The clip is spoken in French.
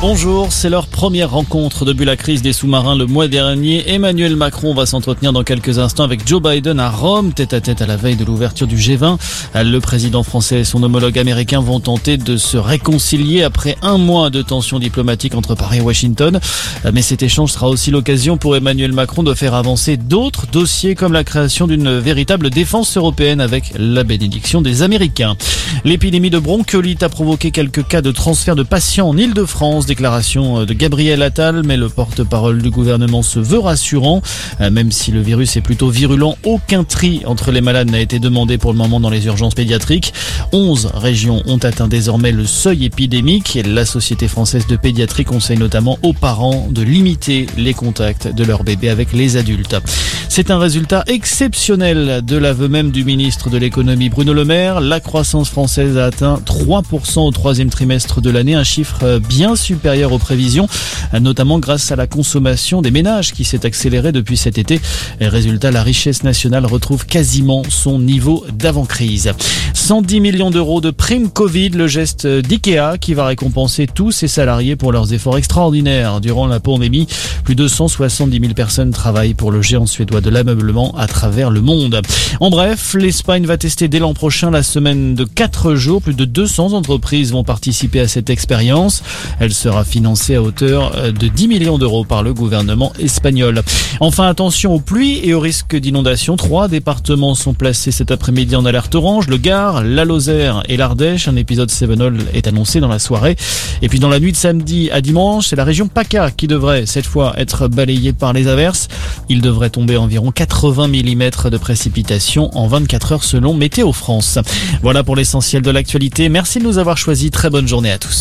Bonjour, c'est leur première rencontre depuis la crise des sous-marins le mois dernier. Emmanuel Macron va s'entretenir dans quelques instants avec Joe Biden à Rome, tête à tête à la veille de l'ouverture du G20. Le président français et son homologue américain vont tenter de se réconcilier après un mois de tensions diplomatiques entre Paris et Washington. Mais cet échange sera aussi l'occasion pour Emmanuel Macron de faire avancer d'autres dossiers comme la création d'une véritable défense européenne avec la bénédiction des Américains. L'épidémie de bronchiolite a provoqué quelques cas de transfert de patients en Ile-de-France déclaration de Gabriel Attal, mais le porte-parole du gouvernement se veut rassurant. Euh, même si le virus est plutôt virulent, aucun tri entre les malades n'a été demandé pour le moment dans les urgences pédiatriques. 11 régions ont atteint désormais le seuil épidémique et la Société française de pédiatrie conseille notamment aux parents de limiter les contacts de leurs bébés avec les adultes. C'est un résultat exceptionnel de l'aveu même du ministre de l'économie Bruno Le Maire. La croissance française a atteint 3% au troisième trimestre de l'année, un chiffre bien supérieur supérieure aux prévisions, notamment grâce à la consommation des ménages qui s'est accélérée depuis cet été. résultat, la richesse nationale retrouve quasiment son niveau d'avant-crise. 110 millions d'euros de prime Covid, le geste d'IKEA qui va récompenser tous ses salariés pour leurs efforts extraordinaires durant la pandémie. Plus de 170 000 personnes travaillent pour le géant suédois de l'ameublement à travers le monde. En bref, l'Espagne va tester dès l'an prochain la semaine de 4 jours. Plus de 200 entreprises vont participer à cette expérience. Elle se sera financé à hauteur euh, de 10 millions d'euros par le gouvernement espagnol. Enfin, attention aux pluies et aux risques d'inondation. Trois départements sont placés cet après-midi en alerte orange. Le Gard, la Lozère et l'Ardèche. Un épisode Sevenol est annoncé dans la soirée. Et puis dans la nuit de samedi à dimanche, c'est la région PACA qui devrait cette fois être balayée par les averses. Il devrait tomber environ 80 mm de précipitations en 24 heures selon Météo France. Voilà pour l'essentiel de l'actualité. Merci de nous avoir choisis. Très bonne journée à tous.